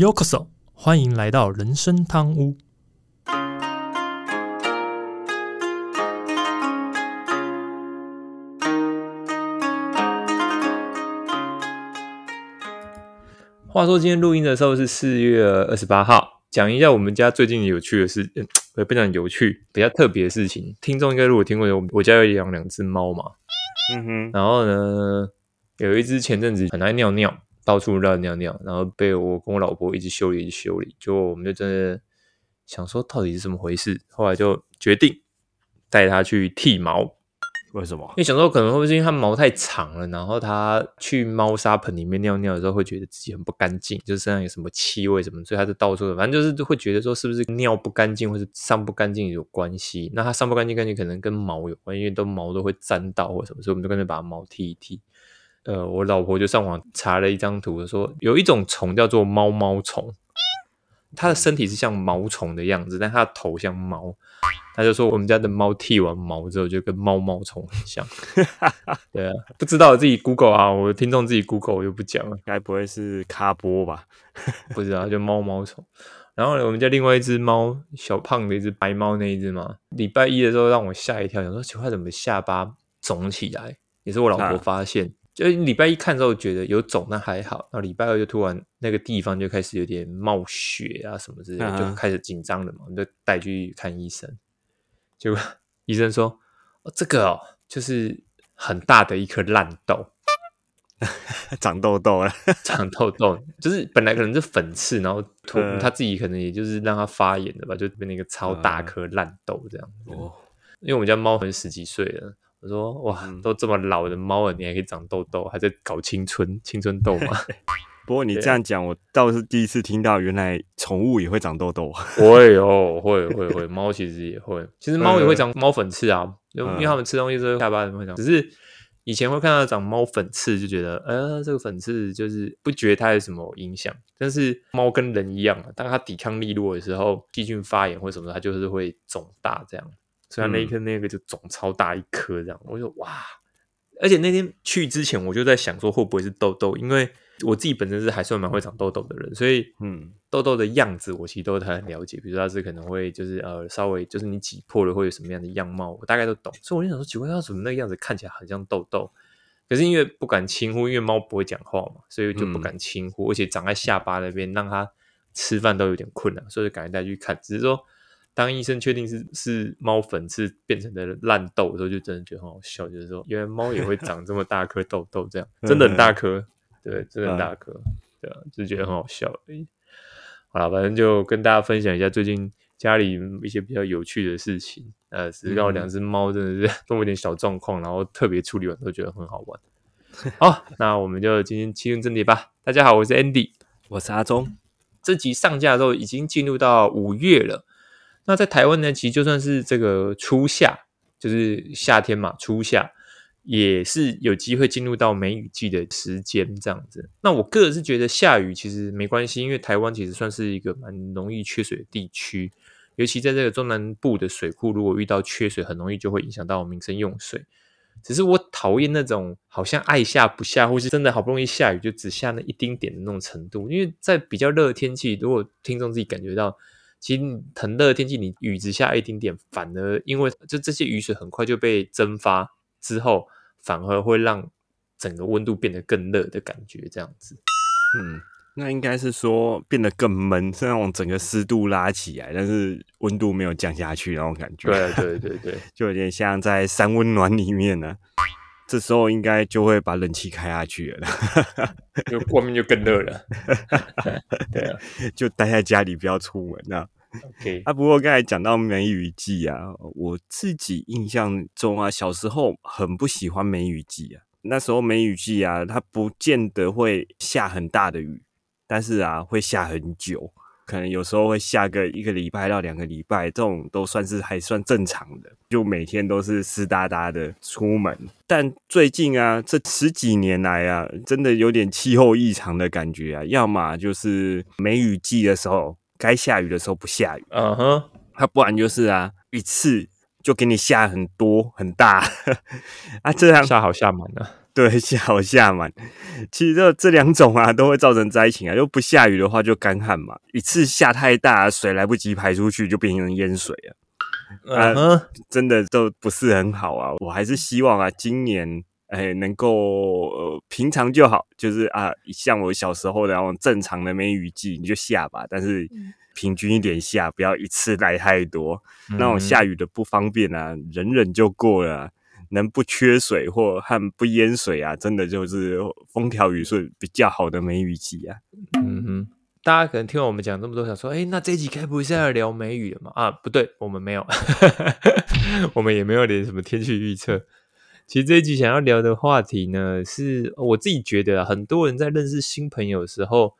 Yokoso，欢迎来到人生汤屋。话说今天录音的时候是四月二十八号，讲一下我们家最近有趣的事，呃不不讲有趣，比较特别的事情。听众应该如果听过，我我家有养两只猫嘛，嗯哼，然后呢，有一只前阵子很爱尿尿，到处乱尿尿，然后被我跟我老婆一直修理，一直修理，就我们就真的想说到底是怎么回事，后来就决定带它去剃毛，为什么因？为想说可能会不是因为它毛太长了，然后它去猫砂盆里面尿尿的时候会觉得自己很不干净，就是身上有什么气味什么，所以它就到处的，反正就是会觉得说是不是尿不干净或是上不干净有关系。那它上不干净，干净可能跟毛有关，因为都毛都会沾到或什么，所以我们就干脆把毛剃一剃。呃，我老婆就上网查了一张图，说有一种虫叫做猫猫虫，它的身体是像毛虫的样子，但它的头像猫。他就说我们家的猫剃完毛之后就跟猫猫虫很像。对啊，不知道自己 Google 啊，我听众自己 Google 我就不讲了，该不会是卡波吧？不知道就猫猫虫。然后呢，我们家另外一只猫，小胖的一只白猫那一只嘛，礼拜一的时候让我吓一跳，想说奇怪怎么下巴肿起来，也是我老婆啊发现。就礼拜一看之后觉得有肿，那还好。然后礼拜二就突然那个地方就开始有点冒血啊什么之类的，嗯就开始紧张了嘛，我们就带去看医生。结果医生说：“哦，这个哦，就是很大的一颗烂痘，长痘痘了，长痘痘，就是本来可能是粉刺，然后突嗯。他自己可能也就是让它发炎的吧，就变成一个超大颗烂痘这样子。哦，因为我们家猫很十几岁了，我说哇，嗯。都这么老的猫了，你还可以长痘痘，还在搞青春青春痘吗？不过你这样讲，我倒是第一次听到，原来宠物也会长痘痘。会哦，会会会，猫其实也会，其实猫也会嗯。长猫粉刺啊，因为因为它们吃东西之后下巴会长，只是以前会看到长猫粉刺，就觉得呃这个粉刺就是不觉得它有什么影响，但是猫跟人一样啊，当它抵抗力弱的时候，细菌发炎或什么，它就是会肿大这样，所以它那一颗那个就肿超大一颗这样，我就哇。而且那天去之前，我就在想说会不会是痘痘，因为我自己本身是还算蛮会长痘痘的人，所以嗯，痘痘的样子我其实都很了解，比如说它是可能会就是呃稍微就是你挤破了会有什么样的样貌，我大概都懂，所以我就想说奇怪，它怎么那个样子看起来很像痘痘？可是因为不敢轻呼，因为猫不会讲话嘛，所以就不敢轻忽，而且长在下巴那边，让它吃饭都有点困难，所以就赶紧带去看。只是说，当医生确定是是猫粉刺变成的烂痘的时候，就真的觉得很好笑，就是说原来猫也会长这么大颗痘痘，这样真的很大颗，对，真的很大颗，对啊，就觉得很好笑而已。好了，反正就跟大家分享一下最近家里一些比较有趣的事情。呃，只是让我两只猫真的是 都有点小状况，然后特别处理完都觉得很好玩。好，那我们就今天切入正题吧。大家好，我是 Andy。我是阿忠。这集上架的时候已经进入到五月了。那在台湾呢，其实就算是这个初夏，就是夏天嘛，初夏也是有机会进入到梅雨季的时间这样子。那我个人是觉得下雨其实没关系，因为台湾其实算是一个蛮容易缺水的地区，尤其在这个中南部的水库，如果遇到缺水，很容易就会影响到民生用水。只是我讨厌那种好像爱下不下，或是真的好不容易下雨就只下那一丁点的那种程度。因为在比较热的天气，如果听众自己感觉到，其实你很热的天气，你雨只下一丁点，反而因为就这些雨水很快就被蒸发之后，反而会让整个温度变得更热的感觉，这样子。嗯，那应该是说变得更闷，是那种整个湿度拉起来，但是温度没有降下去那种感觉。对对对对，就有点像在三温暖里面呢。这时候应该就会把冷气开下去了，就外面就更热了。对啊就待在家里不要出门啊。，OK，啊，不过刚才讲到梅雨季啊，我自己印象中啊，小时候很不喜欢梅雨季啊。那时候梅雨季啊，它不见得会下很大的雨，但是啊，会下很久，可能有时候会下个一个礼拜到两个礼拜，这种都算是还算正常的，就每天都是湿哒哒的出门。但最近啊，这十几年来啊，真的有点气候异常的感觉啊，要么就是梅雨季的时候该下雨的时候不下雨。嗯哼，它不然就是啊，一次就给你下很多很大 啊，这样下好下满了。对，下 好下满。其实这这两种啊，都会造成灾情啊。就不下雨的话，就干旱嘛。一次下太大，水来不及排出去，就变成淹水了。嗯哼，真的都不是很好啊。我还是希望啊，今年哎能够呃平常就好，就是啊，像我小时候的那种正常的梅雨季，你就下吧，但是平均一点下，不要一次来太多。那种下雨的不方便啊，忍忍就过了啊、能不缺水或和不淹水啊，真的就是风调雨顺比较好的梅雨季啊。嗯哼，大家可能听完我们讲这么多，想说，哎，那这一集该不会是要聊梅雨了吗？啊，不对，我们没有，我们也没有连什么天气预测。其实这一集想要聊的话题呢，是我自己觉得啊，很多人在认识新朋友的时候，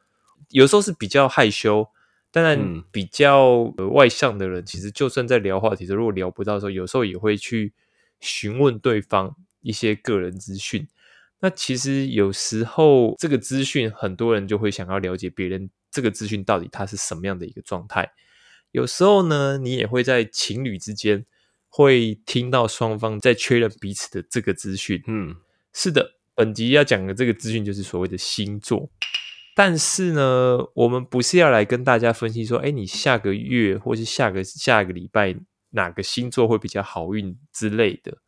有时候是比较害羞，当然嗯比较呃外向的人，其实就算在聊话题的时候，如果聊不到的时候，有时候也会去询问对方一些个人资讯。那其实有时候这个资讯，很多人就会想要了解别人这个资讯到底他是什么样的一个状态。有时候呢，你也会在情侣之间会听到双方在确认彼此的这个资讯。嗯是的，本集要讲的这个资讯就是所谓的星座。但是呢，我们不是要来跟大家分析说，哎，你下个月或是下个下个礼拜哪个星座会比较好运之类的。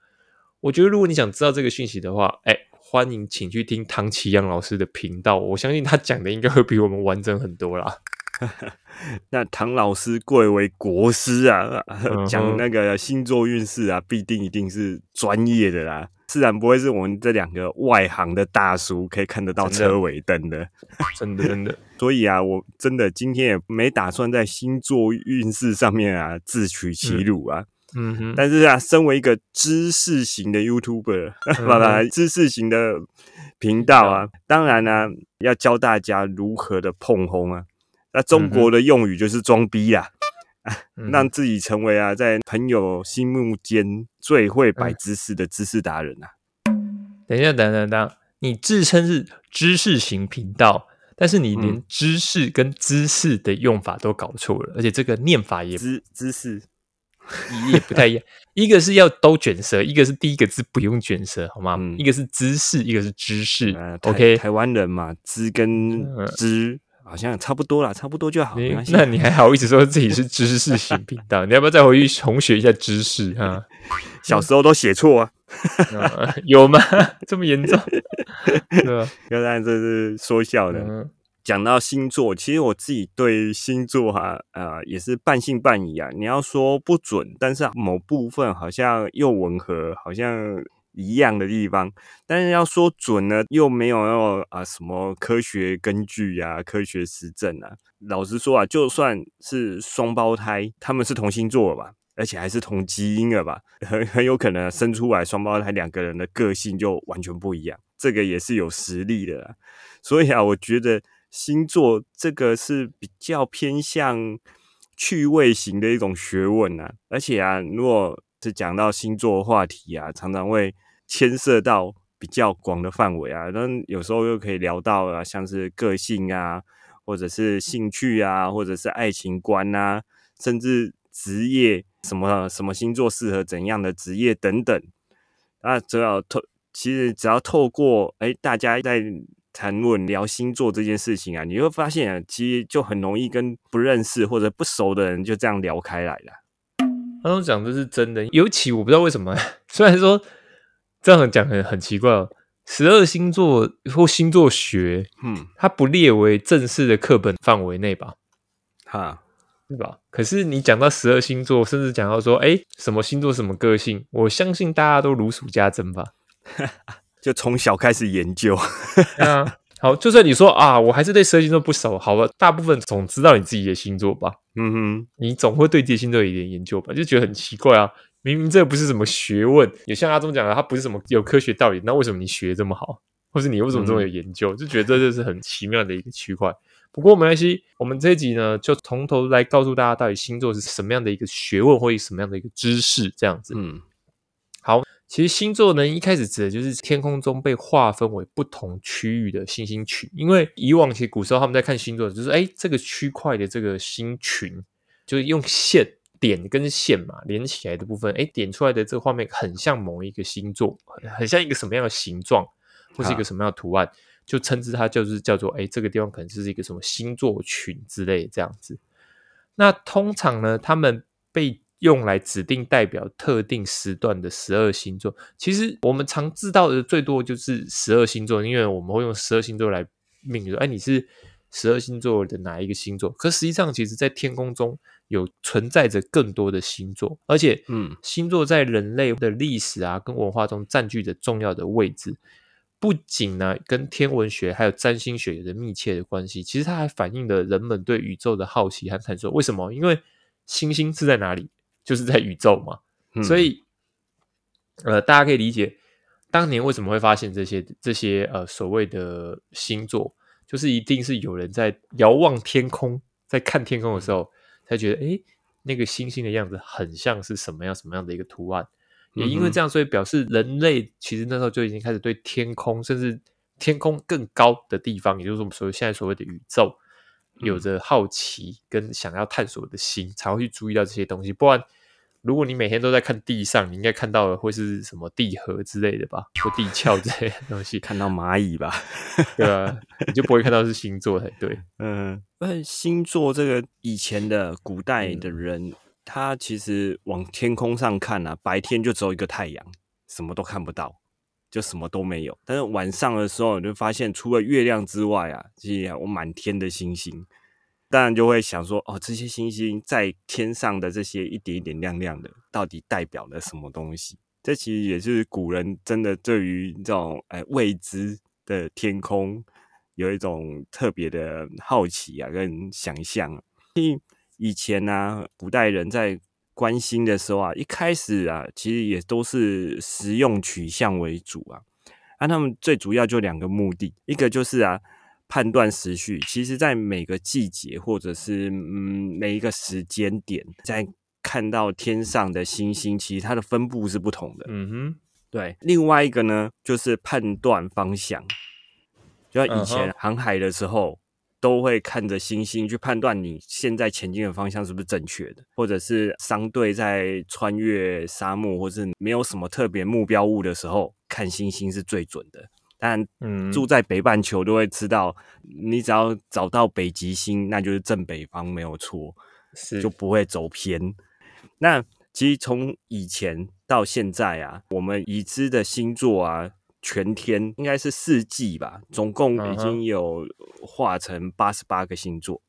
我觉得，如果你想知道这个讯息的话，哎，欢迎请去听唐奇阳老师的频道，我相信他讲的应该会比我们完整很多啦。那唐老师贵为国师啊，讲那个星座运势啊，必定一定是专业的啦，自然不会是我们这两个外行的大叔可以看得到车尾灯的。真的，真的，所以啊，我真的今天也没打算在星座运势上面啊自取其辱啊。嗯哼，但是啊，身为一个知识型的 YouTuber，知识型的频道啊，当然呢、要教大家如何的碰轰啊。那中国的用语就是装逼啦，嗯让自己成为啊，在朋友心目间最会嗯摆姿势的知识达人啊。等一下，等等等，你自称是知识型频道，但是你嗯连知识跟知识的用法都搞错了，而且这个念法也知知识，也不太一样。一个是要都卷舌，一个是第一个字不用卷舌，好吗？嗯一个是知识，一个是知识。呃，OK，台湾人嘛，知跟嗯知好像差不多啦，差不多就好，没关系。那你还好意思说自己是知识型频道？你要不要再回去重学一下知识啊？小时候都写错啊，啊 有吗？这么严重？对吧？当然这是说笑的。嗯讲到星座，其实我自己对星座哈啊、呃也是半信半疑啊。你要说不准，但是某部分好像又吻合，好像一样的地方。但是要说准呢，又没有要啊什么科学根据啊、科学实证啊。老实说啊，就算是双胞胎，他们是同星座了吧？而且还是同基因了吧？很很有可能生出来双胞胎两个人的个性就完全不一样，这个也是有实力的啦。所以啊，我觉得星座这个是比较偏向趣味型的一种学问啊。而且啊，如果是讲到星座话题啊，常常会牵涉到比较广的范围啊。那有时候又可以聊到啊，像是个性啊，或者是兴趣啊，或者是爱情观啊，甚至职业什么什么星座适合怎样的职业等等。那，只要透，其实只要透过哎，大家在谈论聊星座这件事情啊，你会发现啊，其实就很容易跟不认识或者不熟的人就这样聊开来了。他都讲的是真的，尤其我不知道为什么，虽然说这样讲很很奇怪哦，十二星座或星座学，嗯，它不列为正式的课本范围内吧，哈，对吧？可是你讲到十二星座，甚至讲到说，哎，什么星座什么个性，我相信大家都如数家珍吧。就从小开始研究。对啊，好，就算你说啊，我还是对十二星座不熟，好吧，大部分总知道你自己的星座吧，嗯哼，你总会对自己的星座有一点研究吧，就觉得很奇怪啊。明明这不是什么学问，也像阿忠讲的，它不是什么有科学道理，那为什么你学这么好，或是你为什么这么有研究？就觉得这就是很奇妙的一个区块。不过没关系，我们这一集呢，就从头来告诉大家，到底星座是什么样的一个学问，或者什么样的一个知识，这样子。嗯好，其实星座呢，一开始指的就是天空中被划分为不同区域的星星群。因为以往其实古时候他们在看星座，就是哎这个区块的这个星群，就是用线点跟线嘛连起来的部分，哎点出来的这个画面很像某一个星座，很很像一个什么样的形状，或是一啊个什么样的图案，就称之它就是叫做哎，这个地方可能是一个什么星座群之类这样子。那通常呢，他们被用来指定代表特定时段的十二星座。其实我们常知道的最多就是十二星座，因为我们会用十二星座来命名说，哎，你是十二星座的哪一个星座？可实际上，其实在天空中有存在着更多的星座，而且，嗯星座在人类的历史啊跟文化中占据着重要的位置。不仅呢跟天文学还有占星学有着密切的关系，其实它还反映了人们对宇宙的好奇和探索。为什么？因为星星是在哪里？就是在宇宙嘛。嗯所以，呃，大家可以理解当年为什么会发现这些这些呃所谓的星座，就是一定是有人在遥望天空，在看天空的时候，才觉得诶，那个星星的样子很像是什么样什么样的一个图案。也因为这样，所以表示人类其实那时候就已经开始对天空，甚至天空更高的地方，也就是我们所谓现在所谓的宇宙，有着好奇跟想要探索的心，才会去注意到这些东西。不然，如果你每天都在看地上，你应该看到的会是什么地核之类的吧，或地壳之类的东西，看到蚂蚁吧，对啊，你就不会看到是星座才对。嗯，那星座这个以前的古代的人，它其实往天空上看啊，白天就只有一个太阳，什么都看不到，就什么都没有。但是晚上的时候，你就发现除了月亮之外啊，其实有满天的星星。当然就会想说，哦，这些星星在天上的这些一点一点亮亮的，到底代表了什么东西？这其实也是古人真的对于这种哎未知的天空有一种特别的好奇啊，跟想象。以前呢、啊，古代人在关心的时候啊，一开始啊，其实也都是实用取向为主啊。啊，他们最主要就两个目的，一个就是啊。判断时序，其实在每个季节或者是嗯每一个时间点，在看到天上的星星，其实它的分布是不同的。嗯哼，对。另外一个呢，就是判断方向，就像以前航海的时候，都会看着星星去判断你现在前进的方向是不是正确的，或者是商队在穿越沙漠或是没有什么特别目标物的时候，看星星是最准的。但，嗯住在北半球都会知道，你只要找到北极星，那就是正北方，没有错，是就不会走偏。那其实从以前到现在啊，我们已知的星座啊，全天应该是四季吧，总共已经有画成八十八个星座。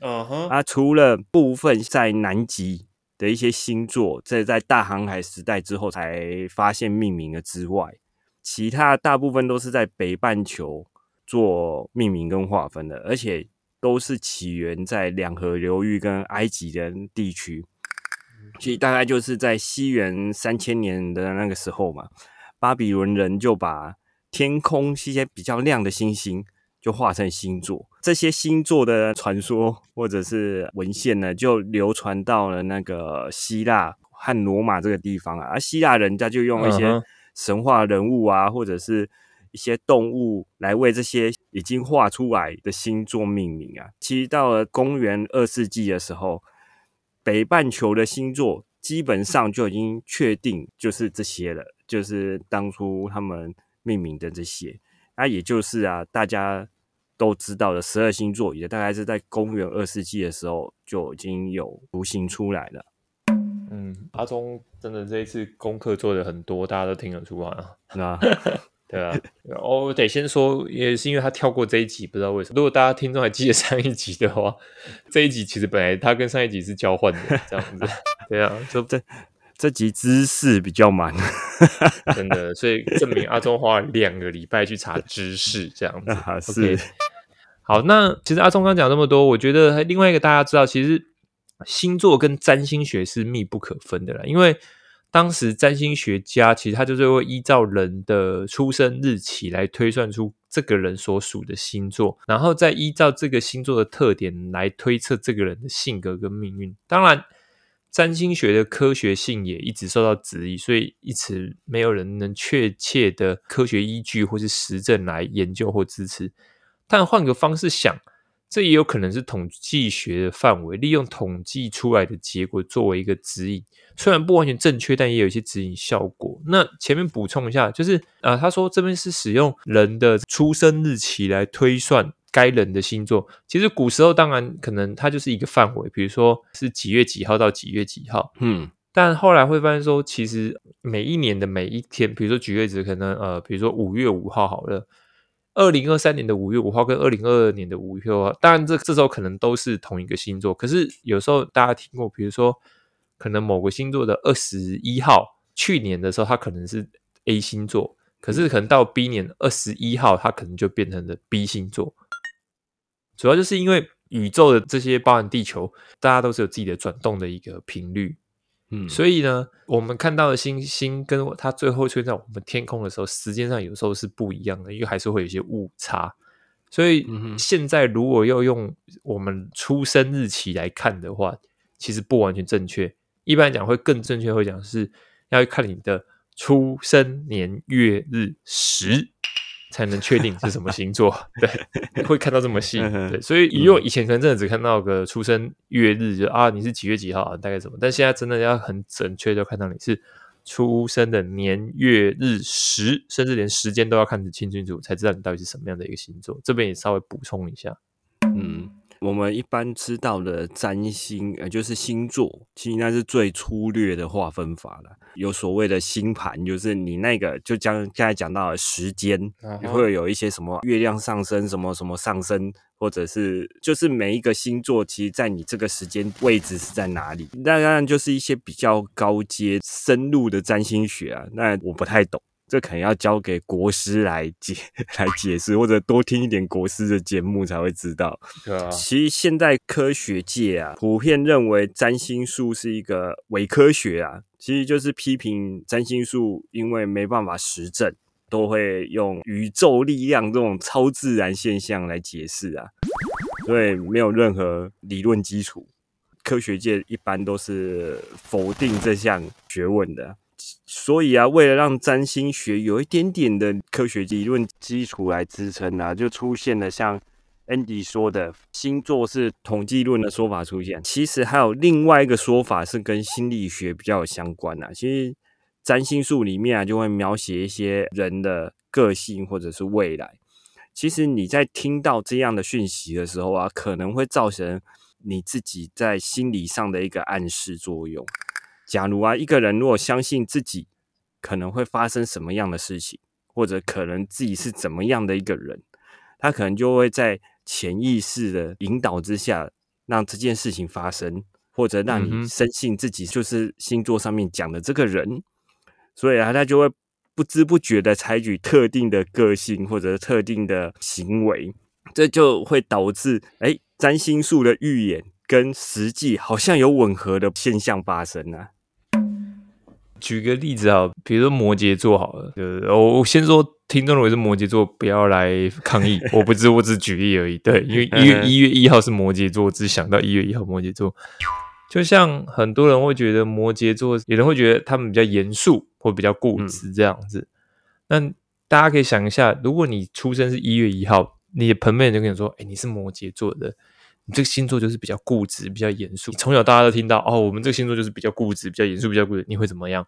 嗯哼啊，除了部分在南极的一些星座，这在大航海时代之后才发现命名的之外，其他大部分都是在北半球做命名跟划分的，而且都是起源在两河流域跟埃及的地区。其实大概就是在西元三千年的那个时候嘛，巴比伦人就把天空一些比较亮的星星就画成星座。这些星座的传说或者是文献呢，就流传到了那个希腊和罗马这个地方啊。而希腊人家就用一些神话人物啊，或者是一些动物来为这些已经画出来的星座命名啊。其实到了公元二世纪的时候，北半球的星座基本上就已经确定就是这些了，就是当初他们命名的这些。那也就是啊，大家都知道的十二星座，也大概是在公元二世纪的时候就已经有雏形出来了。嗯，阿忠真的这一次功课做的很多，大家都听得出来啊。那 对啊，哦，我得先说，也是因为他跳过这一集，不知道为什么。如果大家听众还记得上一集的话，这一集其实本来他跟上一集是交换的，这样子。对啊，就这这集知识比较满 真的，所以证明阿忠花了两个礼拜去查知识，这样子。啊，OK 是 好，那其实阿忠刚讲这么多，我觉得还另外一个大家知道，其实星座跟占星学是密不可分的啦。因为当时占星学家其实他就是会依照人的出生日期来推算出这个人所属的星座，然后再依照这个星座的特点来推测这个人的性格跟命运。当然，占星学的科学性也一直受到质疑，所以一直没有人能确切的科学依据或是实证来研究或支持。但换个方式想，这也有可能是统计学的范围，利用统计出来的结果作为一个指引，虽然不完全正确，但也有一些指引效果。那前面补充一下，就是啊，他说这边是使用人的出生日期来推算该人的星座。其实古时候当然可能它就是一个范围，比如说是几月几号到几月几号，嗯。但后来会发现说，其实每一年的每一天，比如说举例子，可能呃，比如说五月五号好了，二零二三年的五月五号跟二零二二年的五月五号，当然这这时候可能都是同一个星座，可是有时候大家听过，比如说可能某个星座的二十一号，去年的时候它可能是 A 星座，可是可能到 B 年二十一号，它可能就变成了 B 星座，主要就是因为宇宙的这些，包含地球，大家都是有自己的转动的一个频率。嗯，所以呢，我们看到的星星跟它最后出现在我们天空的时候，时间上有时候是不一样的，因为还是会有一些误差。所以现在如果要用我们出生日期来看的话，其实不完全正确。一般来讲会更正确，会讲是要看你的出生年月日时。才能确定是什么星座，对，会看到这么细，对，所以以我以前可能真的只看到个出生月日，就啊你是几月几号啊，大概什么，但现在真的要很准确，的看到你是出生的年月日时，甚至连时间都要看得清清楚，才知道你到底是什么样的一个星座。这边也稍微补充一下，嗯，我们一般知道的占星，呃，就是星座，其实那是最粗略的划分法了。有所谓的星盘，就是你那个就将刚才讲到的时间，会有一些什么月亮上升，什么什么上升，或者是就是每一个星座，其实在你这个时间位置是在哪里？那当然就是一些比较高阶、深入的占星学啊，那我不太懂。这可能要交给国师来解 来解释，或者多听一点国师的节目才会知道。对啊，其实现在科学界啊，普遍认为占星术是一个伪科学啊，其实就是批评占星术，因为没办法实证，都会用宇宙力量这种超自然现象来解释啊，所以没有任何理论基础。科学界一般都是否定这项学问的。所以啊，为了让占星学有一点点的科学理论基础来支撑啊，就出现了像 Andy 说的星座是统计论的说法出现。其实还有另外一个说法是跟心理学比较有相关啊。其实占星术里面啊，就会描写一些人的个性或者是未来。其实你在听到这样的讯息的时候啊，可能会造成你自己在心理上的一个暗示作用。假如啊，一个人如果相信自己可能会发生什么样的事情，或者可能自己是怎么样的一个人，他可能就会在潜意识的引导之下，让这件事情发生，或者让你深信自己就是星座上面讲的这个人，所以啊，他就会不知不觉的采取特定的个性或者特定的行为，这就会导致哎，占星术的预言跟实际好像有吻合的现象发生啊。举个例子啊，比如说摩羯座好了，就是我我先说，听众如果是摩羯座，不要来抗议，我不知我只举例而已。对，因为一月一月一号是摩羯座，只想到一月一号摩羯座。就像很多人会觉得摩羯座，有人会觉得他们比较严肃或比较固执这样子。那大家可以想一下，如果你出生是一月一号，你的朋友就跟你说：“哎，你是摩羯座的，你这个星座就是比较固执、比较严肃。”从小大家都听到哦，我们这个星座就是比较固执、比较严肃、比较固执，你会怎么样？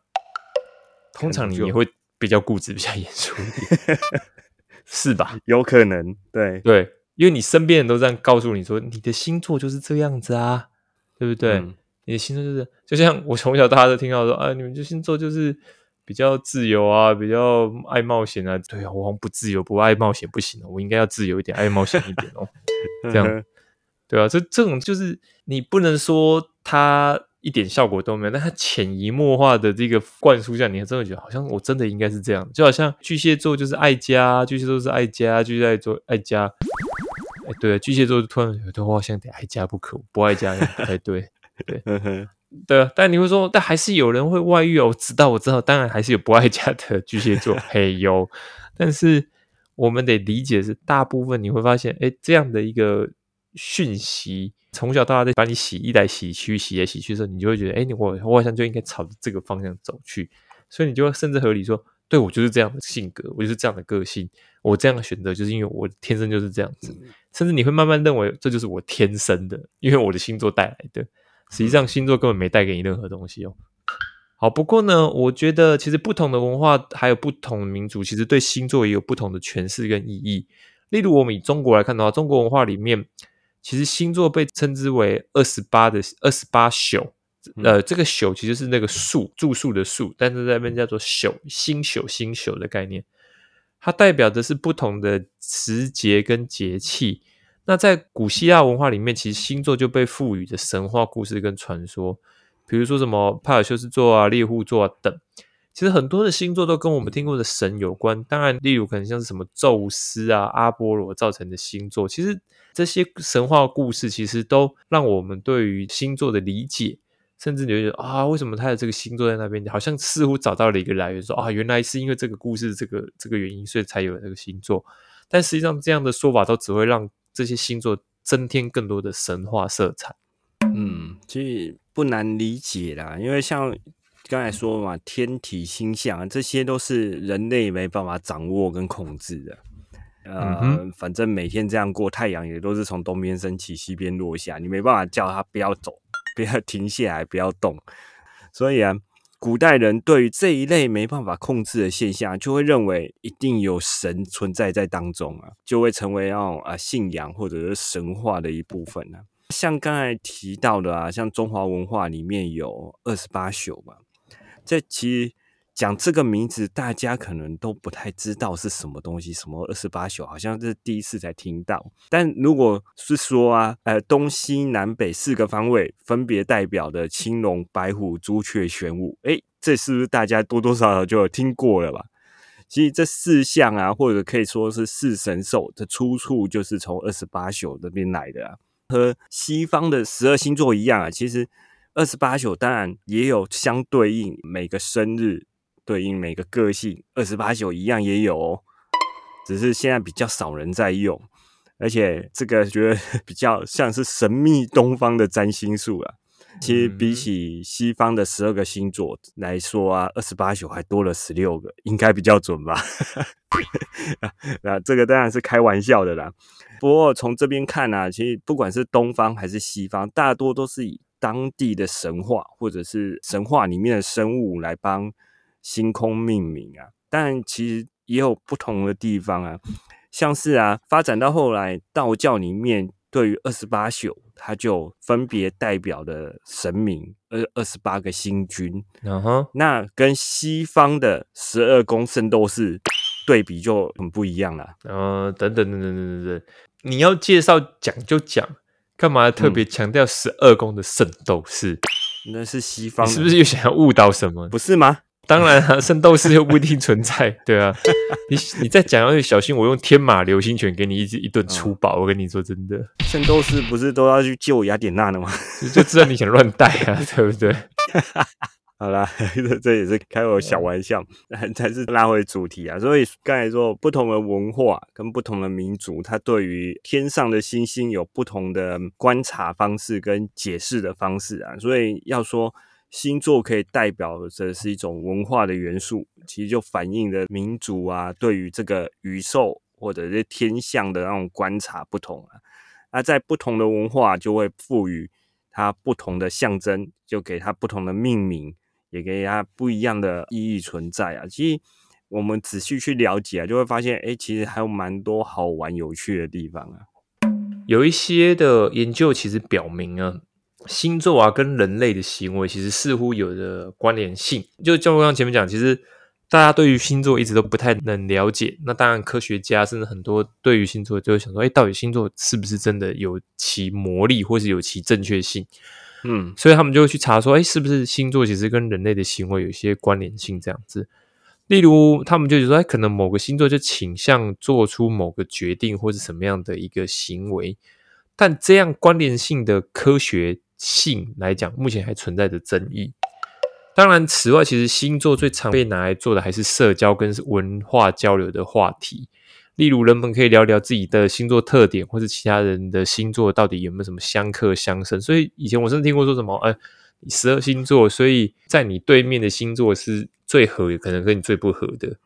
通常你也会比较固执、比较严肃一点，是吧？有可能，对对，因为你身边人都这样告诉你说，你的星座就是这样子啊，对不对？嗯你的星座就是，就像我从小大家都听到说，啊，你们这星座就是比较自由啊，比较爱冒险啊。对啊，我好像不自由，不爱冒险不行哦，我应该要自由一点，爱冒险一点哦。这样对啊，这这种就是你不能说它一点效果都没有，但它潜移默化的这个灌输下，你真的觉得好像我真的应该是这样，就好像巨蟹座就是爱家，巨蟹座是爱家，巨蟹座爱家。哎，对啊，巨蟹座突然觉得我好像得爱家不可，不爱家也不太对。呵呵对啊，但你会说，但还是有人会外遇哦。我知道，我知道，当然还是有不爱家的巨蟹座，嘿有。但是我们得理解是，大部分你会发现，哎，这样的一个讯息，从小到大在把你洗一来洗去，洗来洗去的时候，你就会觉得，哎，我我好像就应该朝着这个方向走去，所以你就会甚至合理说，对我就是这样的性格，我就是这样的个性，我这样的选择就是因为我天生就是这样子，甚至你会慢慢认为这就是我天生的，因为我的星座带来的。实际上，星座根本没带给你任何东西哦。好，不过呢，我觉得其实不同的文化还有不同的民族，其实对星座也有不同的诠释跟意义。例如，我们以中国来看的话，中国文化里面，其实星座被称之为二十八的二十八宿。呃，这个宿其实是那个宿住宿的宿，但是在那边叫做宿星宿星宿的概念，它代表的是不同的时节跟节气。那在古希腊文化里面，其实星座就被赋予的神话故事跟传说。比如说什么帕尔修斯座啊、猎户座啊等，其实很多的星座都跟我们听过的神有关。当然，例如可能像是什么宙斯啊、阿波罗造成的星座，其实这些神话故事其实都让我们对于星座的理解，甚至你会觉得啊，为什么他的这个星座在那边，好像似乎找到了一个来源，说啊，原来是因为这个故事这个这个原因，所以才有这个星座。但实际上，这样的说法都只会让这些星座增添更多的神话色彩。嗯，其实不难理解啦，因为像刚才说嘛，天体星象这些都是人类没办法掌握跟控制的。呃，反正每天这样过，太阳也都是从东边升起，西边落下，你没办法叫它不要走，不要 停下来，不要动。所以啊，古代人对于这一类没办法控制的现象，就会认为一定有神存在在当中啊，就会成为那种啊信仰或者是神话的一部分呢。像刚才提到的啊，像中华文化里面有二十八宿嘛，这其实讲这个名字，大家可能都不太知道是什么东西。什么二十八宿，好像是第一次才听到。但如果是说啊，呃，东西南北四个方位分别代表的青龙、白虎、朱雀、玄武，诶，这是不是大家多多少少就有听过了吧？其实这四象啊，或者可以说是四神兽的出处，就是从二十八宿这边来的啊。和西方的十二星座一样啊，其实二十八宿当然也有相对应每个生日对应每个个性，二十八宿一样也有哦，只是现在比较少人在用，而且这个觉得 比较像是神秘东方的占星术啊。其实比起西方的十二个星座来说啊，二十八宿还多了十六个，应该比较准吧？那这个当然是开玩笑的啦。不过从这边看啊，其实不管是东方还是西方，大多都是以当地的神话或者是神话里面的生物来帮星空命名啊。但其实也有不同的地方啊，像是啊，发展到后来道教里面对于二十八宿，它就分别代表的神明二二十八个星君。嗯哼，那跟西方的十二宫圣斗士。对比就很不一样了。呃，等等等等等等等，你要介绍讲就讲，干嘛特别强调十二宫的圣斗士？那是西方，是不是又想要误导什么？不是吗？当然啊，圣斗士又不一定存在，对啊。你你再讲要小心，我用天马流星拳给你一一顿粗暴。我跟你说真的，圣斗士不是都要去救雅典娜的吗？就知道你想乱带啊，对不对？好啦，这这也是开我小玩笑，才是拉回主题啊。所以刚才说，不同的文化跟不同的民族，它对于天上的星星有不同的观察方式跟解释的方式啊。所以要说星座可以代表的是一种文化的元素，其实就反映的民族啊对于这个宇宙或者是天象的那种观察不同啊。那在不同的文化就会赋予它不同的象征，就给它不同的命名。也给它不一样的意义存在啊！其实我们仔细去了解啊，就会发现，哎，其实还有蛮多好玩有趣的地方啊。有一些的研究其实表明啊，星座啊跟人类的行为其实似乎有着关联性。就就我刚前面讲，其实大家对于星座一直都不太能了解。那当然，科学家甚至很多对于星座就会想说，哎，到底星座是不是真的有其魔力，或是有其正确性？嗯，所以他们就会去查说，哎，是不是星座其实跟人类的行为有一些关联性？这样子，例如他们就说，哎，可能某个星座就倾向做出某个决定或是什么样的一个行为，但这样关联性的科学性来讲，目前还存在着争议。当然，此外，其实星座最常被拿来做的还是社交跟文化交流的话题。例如，人们可以聊聊自己的星座特点，或是其他人的星座到底有没有什么相克相生。所以以前我甚至听过说什么，呃，十二星座，所以在你对面的星座是最合，也可能跟你最不合的。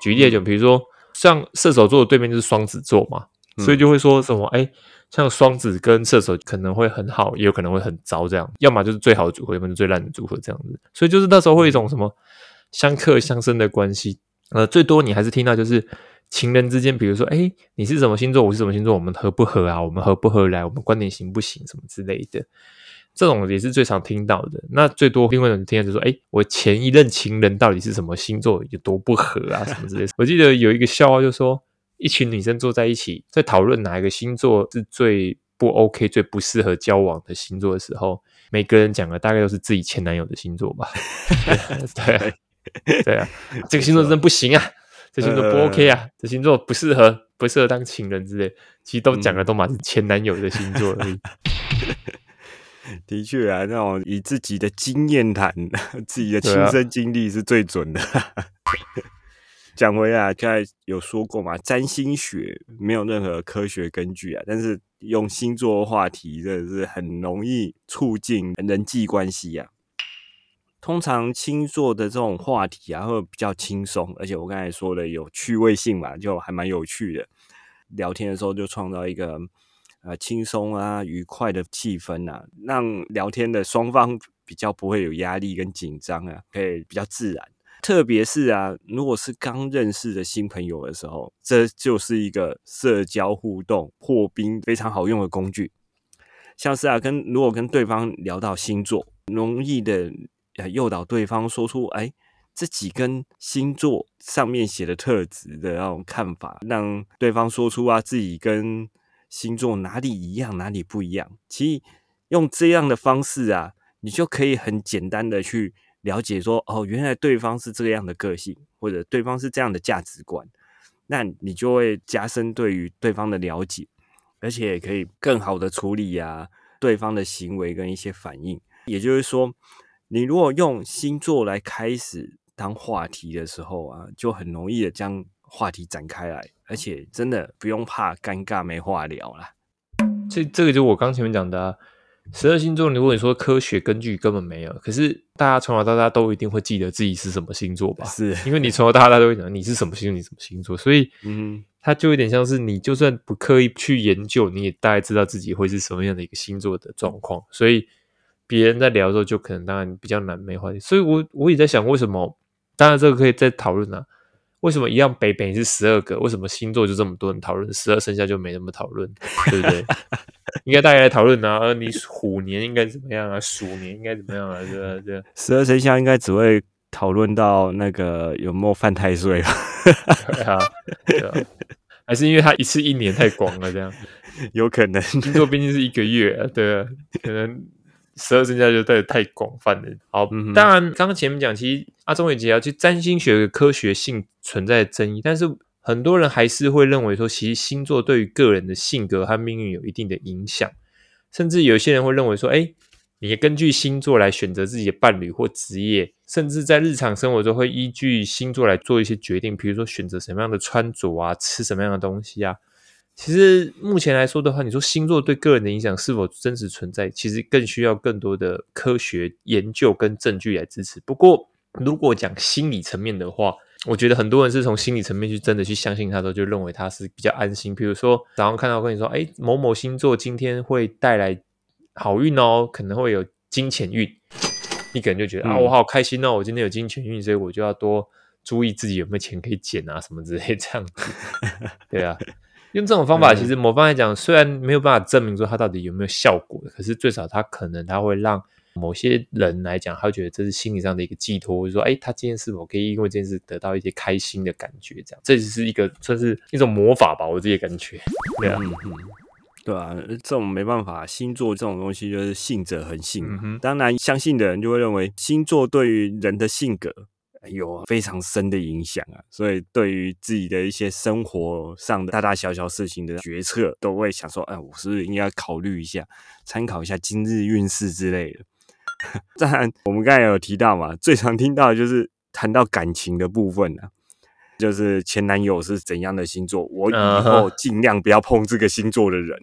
举例来讲，比如说像射手座的对面就是双子座嘛，所以就会说什么，哎，像双子跟射手可能会很好，也有可能会很糟，这样，要么就是最好的组合，要么就最烂的组合，这样子。所以就是那时候会一种什么相克相生的关系。呃，最多你还是听到就是情人之间，比如说，哎，你是什么星座，我是什么星座，我们合不合啊？我们合不合来？我们观点行不行？什么之类的。这种也是最常听到的。那最多另外一种听到就说：“哎，我前一任情人到底是什么星座，有多不合啊？什么之类。”我记得有一个笑话，就说一群女生坐在一起，在讨论哪一个星座是最不 OK、最不适合交往的星座的时候，每个人讲的大概都是自己前男友的星座吧。对对 啊，这个星座真的不行啊，这星座不 OK 啊，这星座不适合，不适合当情人之类。其实都讲的都嘛是前男友的星座而已。的确啊，那种以自己的经验谈，自己的亲身经历是最准的。讲回来，刚才有说过嘛，占星学没有任何科学根据啊，但是用星座话题，真的是很容易促进人际关系啊。通常星座的这种话题啊，会比较轻松，而且我刚才说的有趣味性嘛，就还蛮有趣的。聊天的时候就创造一个。呃，轻松啊，愉快的气氛啊，让聊天的双方比较不会有压力跟紧张啊，可以比较自然。特别是啊，如果是刚认识的新朋友的时候，这就是一个社交互动破冰非常好用的工具。像是啊，跟如果跟对方聊到星座，容易的诱导对方说出哎自己跟星座上面写的特质的那种看法，让对方说出啊自己跟。星座哪里一样，哪里不一样？其实用这样的方式啊，你就可以很简单的去了解说，哦，原来对方是这样的个性，或者对方是这样的价值观，那你就会加深对于对方的了解，而且也可以更好的处理呀对方的行为跟一些反应。也就是说，你如果用星座来开始当话题的时候啊，就很容易的将话题展开来。而且真的不用怕尴尬没话聊啦。这这个就我刚前面讲的，十二星座，如果你说科学根据根本没有，可是大家从小到大都一定会记得自己是什么星座吧？是因为你从小到大都会讲你是什么星座，你什么星座，所以嗯，它就有点像是你就算不刻意去研究，你也大概知道自己会是什么样的一个星座的状况，所以别人在聊的时候就可能当然比较难没话题。所以我我也在想，为什么？当然这个可以再讨论啊。为什么一样北北是十二个？为什么星座就这么多人讨论？十二生肖就没那么讨论，对不对？应该大家来讨论啊！你虎年应该怎么样啊？鼠年应该怎么样啊？这这十二生肖应该只会讨论到那个有没有犯太岁吧？对啊，还是因为他一次一年太广了，这样 有可能。星座毕竟是一个月，对啊，可能。十二生肖就带太广泛了。好，当然，刚刚前面讲，其实阿忠也提到，其实占星学的科学性存在争议，但是很多人还是会认为说，其实星座对于个人的性格和命运有一定的影响，甚至有些人会认为说，哎，你根据星座来选择自己的伴侣或职业，甚至在日常生活中会依据星座来做一些决定，比如说选择什么样的穿着啊，吃什么样的东西啊。其实目前来说的话，你说星座对个人的影响是否真实存在，其实更需要更多的科学研究跟证据来支持。不过，如果讲心理层面的话，我觉得很多人是从心理层面去真的去相信他的，就认为他是比较安心。比如说早上看到跟你说，哎，某某星座今天会带来好运哦，可能会有金钱运，你可能就觉得啊，我好开心哦，我今天有金钱运，所以我就要多注意自己有没有钱可以捡啊，什么之类这样子。对啊。用这种方法，其实某方来讲，虽然没有办法证明说它到底有没有效果，可是最少它可能它会让某些人来讲，他会觉得这是心理上的一个寄托，或者说，哎，他今天是否可以因为这件事得到一些开心的感觉？这样，这只是一个算是一种魔法吧，我自己感觉。对啊，对啊，这种没办法，星座这种东西就是信者恒信。当然，相信的人就会认为星座对于人的性格。有非常深的影响啊，所以对于自己的一些生活上的大大小小事情的决策，都会想说：“哎，我是不是应该考虑一下，参考一下今日运势之类的？” 当然，我们刚才有提到嘛，最常听到就是谈到感情的部分啊，就是前男友是怎样的星座，我以后尽量不要碰这个星座的人。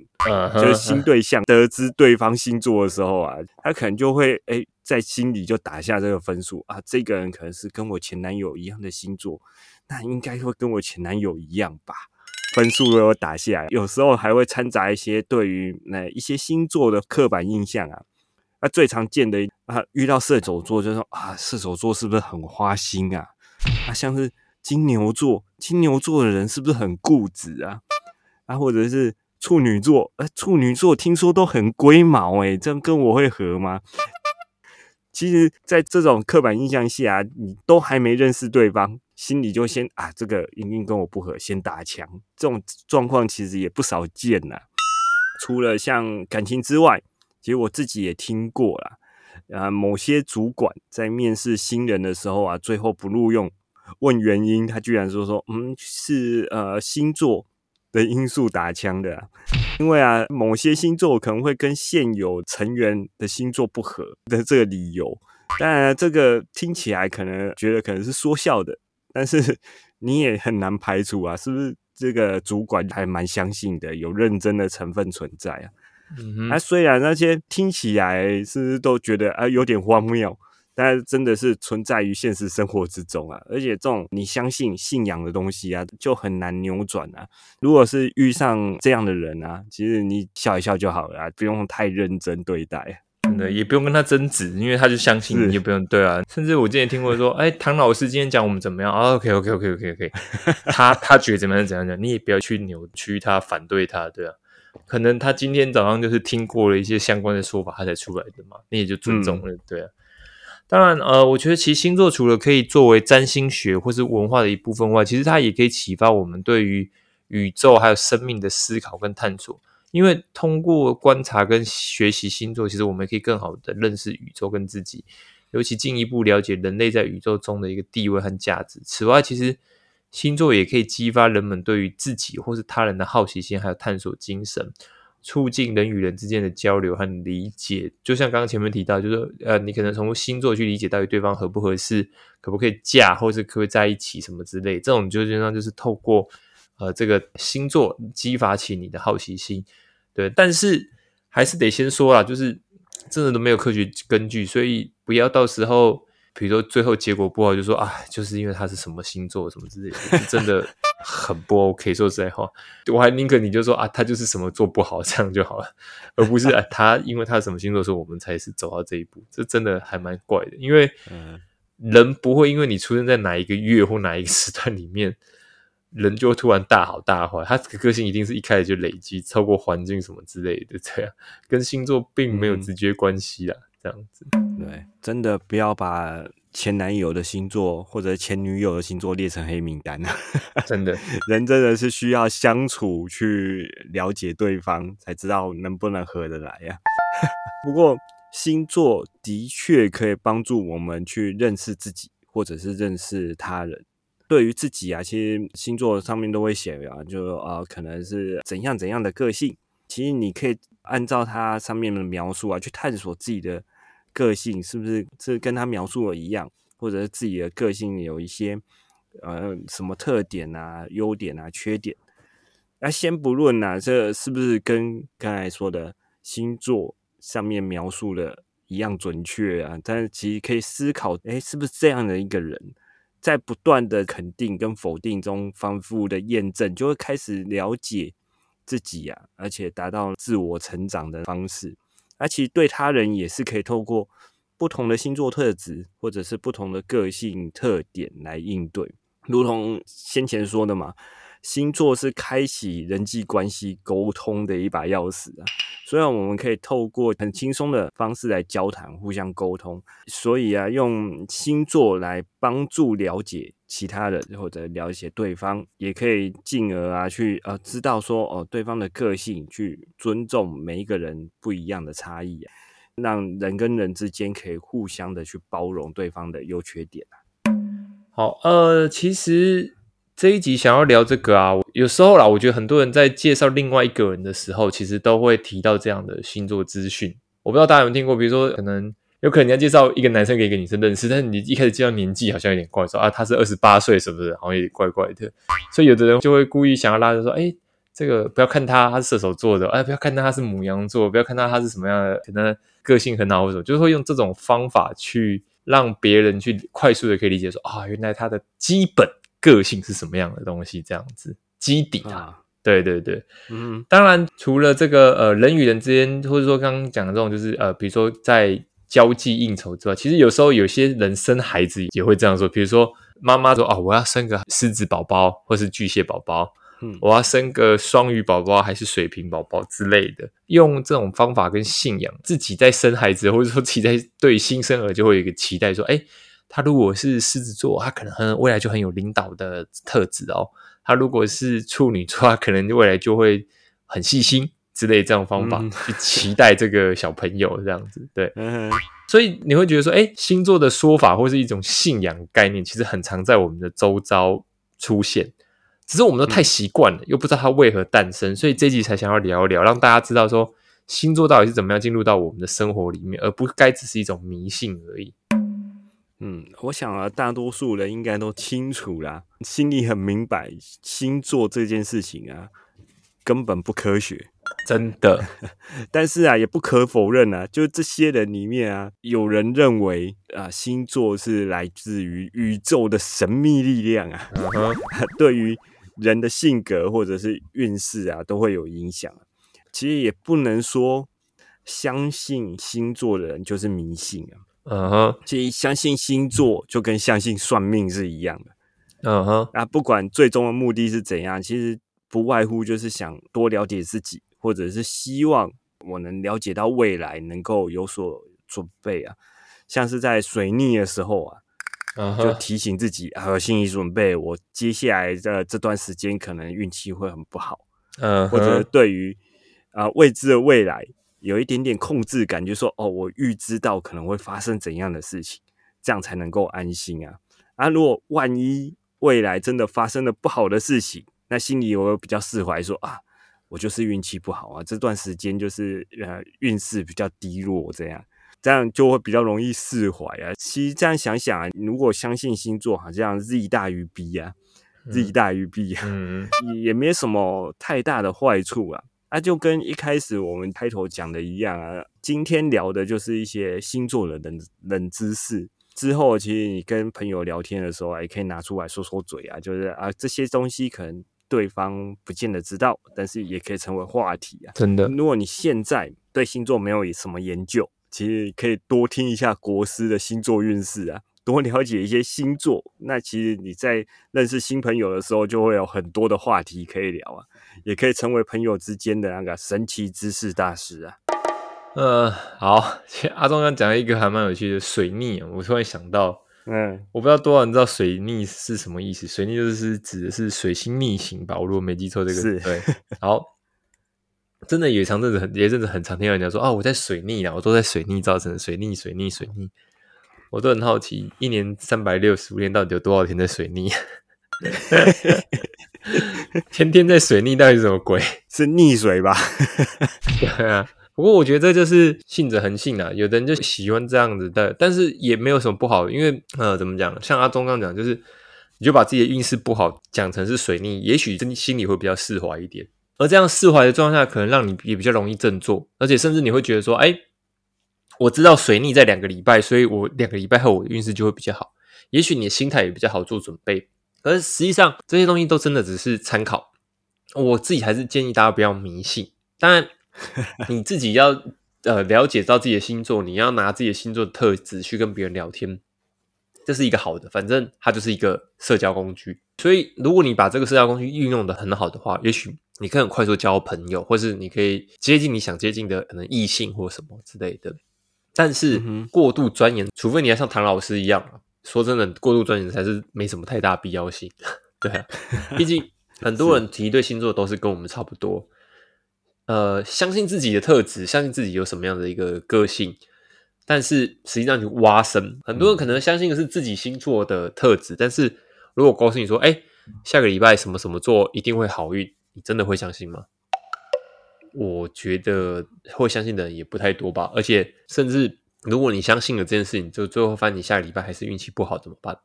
就是新对象得知对方星座的时候啊，他可能就会哎。在心里就打下这个分数啊，这个人可能是跟我前男友一样的星座，那应该会跟我前男友一样吧。分数都有打下来，有时候还会掺杂一些对于那一些星座的刻板印象啊。那最常见的啊，遇到射手座就说啊，射手座是不是很花心啊？啊，像是金牛座，金牛座的人是不是很固执啊？啊，或者是处女座，呃，处女座听说都很龟毛，诶，这样跟我会合吗？其实，在这种刻板印象下，你都还没认识对方，心里就先啊，这个一定跟我不合，先打墙。这种状况其实也不少见呐。除了像感情之外，其实我自己也听过啦。啊，某些主管在面试新人的时候啊，最后不录用，问原因，他居然说说，嗯，是呃星座。的因素打枪的，因为啊，某些星座可能会跟现有成员的星座不合的这个理由，当然这个听起来可能觉得可能是说笑的，但是 你也很难排除啊，是不是这个主管还蛮相信的，有认真的成分存在啊？啊，虽然那些听起来是不是都觉得啊有点荒谬。但是真的是存在于现实生活之中啊，而且这种你相信信仰的东西啊，就很难扭转啊。如果是遇上这样的人啊，其实你笑一笑就好了，不用太认真对待，真的也不用跟他争执，因为他就相信你，也不用对啊。甚至我之前听过说，哎，唐老师今天讲我们怎么样啊？OK OK OK OK OK，他他觉得怎么样怎样讲，你也不要去扭曲他，反对他，对啊。可能他今天早上就是听过了一些相关的说法，他才出来的嘛，你也就尊重了，对啊。当然，呃，我觉得其实星座除了可以作为占星学或是文化的一部分外，其实它也可以启发我们对于宇宙还有生命的思考跟探索。因为通过观察跟学习星座，其实我们可以更好的认识宇宙跟自己，尤其进一步了解人类在宇宙中的一个地位和价值。此外，其实星座也可以激发人们对于自己或是他人的好奇心，还有探索精神。促进人与人之间的交流和理解，就像刚刚前面提到，就是呃，你可能从星座去理解到底对方合不合适，可不可以嫁，或是可不可以在一起什么之类，这种就基本上就是透过呃这个星座激发起你的好奇心，对。但是还是得先说啦，就是真的都没有科学根据，所以不要到时候。比如说最后结果不好，就说啊，就是因为他是什么星座什么之类的，真的很不 OK。说实在话，我还宁可你就说啊，他就是什么做不好，这样就好了，而不是啊，他因为他什么星座，所以我们才是走到这一步。这真的还蛮怪的，因为人不会因为你出生在哪一个月或哪一个时段里面，人就会突然大好大坏。他个性一定是一开始就累积，超过环境什么之类的，这样跟星座并没有直接关系啊。这样子，对，真的不要把前男友的星座或者前女友的星座列成黑名单啊！真的，人真的是需要相处去了解对方，才知道能不能合得来呀。不过，星座的确可以帮助我们去认识自己，或者是认识他人。对于自己啊，其实星座上面都会写啊，就啊，可能是怎样怎样的个性。其实你可以按照它上面的描述啊，去探索自己的个性是不是是跟他描述的一样，或者是自己的个性有一些呃什么特点啊、优点啊、缺点。那先不论呐，这是不是跟刚才说的星座上面描述的一样准确啊？但是其实可以思考，哎，是不是这样的一个人，在不断的肯定跟否定中反复的验证，就会开始了解。自己呀，而且达到自我成长的方式，而其实对他人也是可以透过不同的星座特质或者是不同的个性特点来应对。如同先前说的嘛，星座是开启人际关系沟通的一把钥匙啊。虽然我们可以透过很轻松的方式来交谈、互相沟通，所以啊，用星座来帮助了解其他人或者了解对方，也可以进而啊去呃知道说哦对方的个性，去尊重每一个人不一样的差异啊，让人跟人之间可以互相的去包容对方的优缺点啊。好，呃，其实。这一集想要聊这个啊，有时候啦，我觉得很多人在介绍另外一个人的时候，其实都会提到这样的星座资讯。我不知道大家有没有听过，比如说，可能有可能你要介绍一个男生给一个女生认识，但是你一开始介绍年纪好像有点怪，说啊他是二十八岁，是不是？好像有点怪怪的。所以有的人就会故意想要拉着说，哎，这个不要看他他是射手座的，哎，不要看他他是母羊座，不要看他他是什么样的，可能个性很好或者，就是会用这种方法去让别人去快速的可以理解说啊，原来他的基本个性是什么样的东西，这样子基底啊，啊，对对对，嗯。当然，除了这个呃人与人之间，或者说刚刚讲的这种，就是呃，比如说在交际应酬之外，其实有时候有些人生孩子也会这样说，比如说妈妈说哦，我要生个狮子宝宝或是巨蟹宝宝，嗯。我要生个双鱼宝宝还是水瓶宝宝之类的，用这种方法跟信仰，自己在生孩子，或者说自己在对新生儿就会有一个期待，说，哎，他如果是狮子座，他可能很未来就很有领导的特质哦。他如果是处女座，他可能未来就会很细心之类这种方法、嗯去期待这个小朋友这样子。对，嗯所以你会觉得说，哎，星座的说法或是一种信仰概念，其实很常在我们的周遭出现，只是我们都太习惯了，又不知道它为何诞生，所以这集才想要聊一聊，让大家知道说星座到底是怎么样进入到我们的生活里面，而不该只是一种迷信而已。嗯，我想啊，大多数人应该都清楚啦，心里很明白，星座这件事情啊，根本不科学。真的，但是啊，也不可否认啊，就这些人里面啊，有人认为啊，星座是来自于宇宙的神秘力量啊，对于人的性格或者是运势啊，都会有影响。其实也不能说相信星座的人就是迷信啊，嗯哼，其实相信星座就跟相信算命是一样的。嗯哼，啊。不管最终的目的是怎样，其实不外乎就是想多了解自己，或者是希望我能了解到未来，能够有所准备啊。像是在水逆的时候啊，就提醒自己啊，有心理准备，我接下来的这段时间可能运气会很不好，嗯。或者，对于啊、未知的未来有一点点控制感，就说哦，我预知到可能会发生怎样的事情，这样才能够安心啊。啊，如果万一未来真的发生了不好的事情，那心里我会比较释怀说啊，我就是运气不好啊，这段时间就是呃运势比较低落，这样这样就会比较容易释怀啊。其实这样想想啊，如果相信星座，好像 Z 大于 B 啊、z 大于 B 啊，嗯也也没什么太大的坏处啊。啊，就跟一开始我们开头讲的一样啊，今天聊的就是一些星座的冷冷知识。之后，其实你跟朋友聊天的时候啊，也可以拿出来说说嘴啊，就是啊，这些东西可能对方不见得知道，但是也可以成为话题啊。真的，如果你现在对星座没有什么研究，其实可以多听一下国师的星座运势啊，多了解一些星座。那其实你在认识新朋友的时候，就会有很多的话题可以聊啊，也可以成为朋友之间的那个神奇知识大师啊。呃，好，阿忠刚讲了一个还蛮有趣的水逆啊，我突然想到，嗯，我不知道多少人知道水逆是什么意思。水逆就是指的是水星逆行吧，我如果没记错这个是对。好，真的有一长阵子很，有一阵子很常听到人家说啊，我在水逆啊，我都在水逆造成的水逆，水逆，水逆。我都很好奇，一年三百六十五天到底有多少天在水逆？天天在水逆到底是什么鬼？是溺水吧？对啊，不过我觉得这就是信者恒信啊，有的人就喜欢这样子的，但是也没有什么不好，因为呃，怎么讲？像阿忠刚讲，就是你就把自己的运势不好讲成是水逆，也许真心里会比较释怀一点。而这样释怀的状态下，可能让你也比较容易振作，而且甚至你会觉得说，哎，我知道水逆在两个礼拜，所以我两个礼拜后我的运势就会比较好。也许你的心态也比较好做准备，可是实际上这些东西都真的只是参考。我自己还是建议大家不要迷信，当然 你自己要呃了解到自己的星座，你要拿自己的星座的特质去跟别人聊天，这是一个好的，反正它就是一个社交工具。所以如果你把这个社交工具运用的很好的话，也许你可以很快速交朋友，或是你可以接近你想接近的可能异性或什么之类的。但是嗯过度钻研，除非你要像唐老师一样啊，说真的，过度钻研才是没什么太大必要性。对啊，毕竟很多人 提对星座都是跟我们差不多，呃，相信自己的特质，相信自己有什么样的一个个性，但是实际上去挖深，很多人可能相信的是自己星座的特质，但是如果告诉你说，哎，下个礼拜什么什么座一定会好运，你真的会相信吗？我觉得会相信的人也不太多吧，而且甚至如果你相信了这件事情，就最后发现你下个礼拜还是运气不好，怎么办？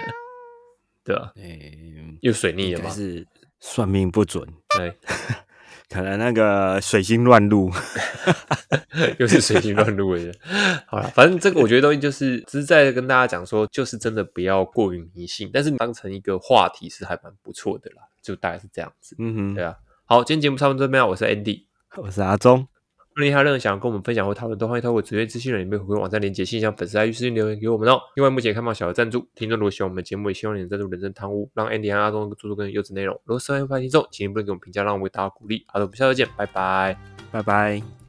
对啊，诶、又水逆了嘛？是算命不准，对，可能那个水星乱入。又是水星乱入的人。好了，反正这个我觉得东西就是只是在跟大家讲说，就是真的不要过于迷信，但是当成一个话题是还蛮不错的啦，就大概是这样子。嗯哼，对啊，好，今天节目差不多这边啊，我是 Andy。我是阿忠，如果你有任何想要跟我们分享或讨论，都欢迎透过职业资讯人里面回馈网站连接信箱、粉丝 IG 私信留言给我们哦。另外，目前开放小额赞助，听众如果喜欢我们的节目，也希望你能赞助人生汤屋，让 Andy 和阿忠做出更优质内容。如果喜欢听众，请不能给我们评价，让我们为大家鼓励。好的，我们下周见，拜拜。拜拜。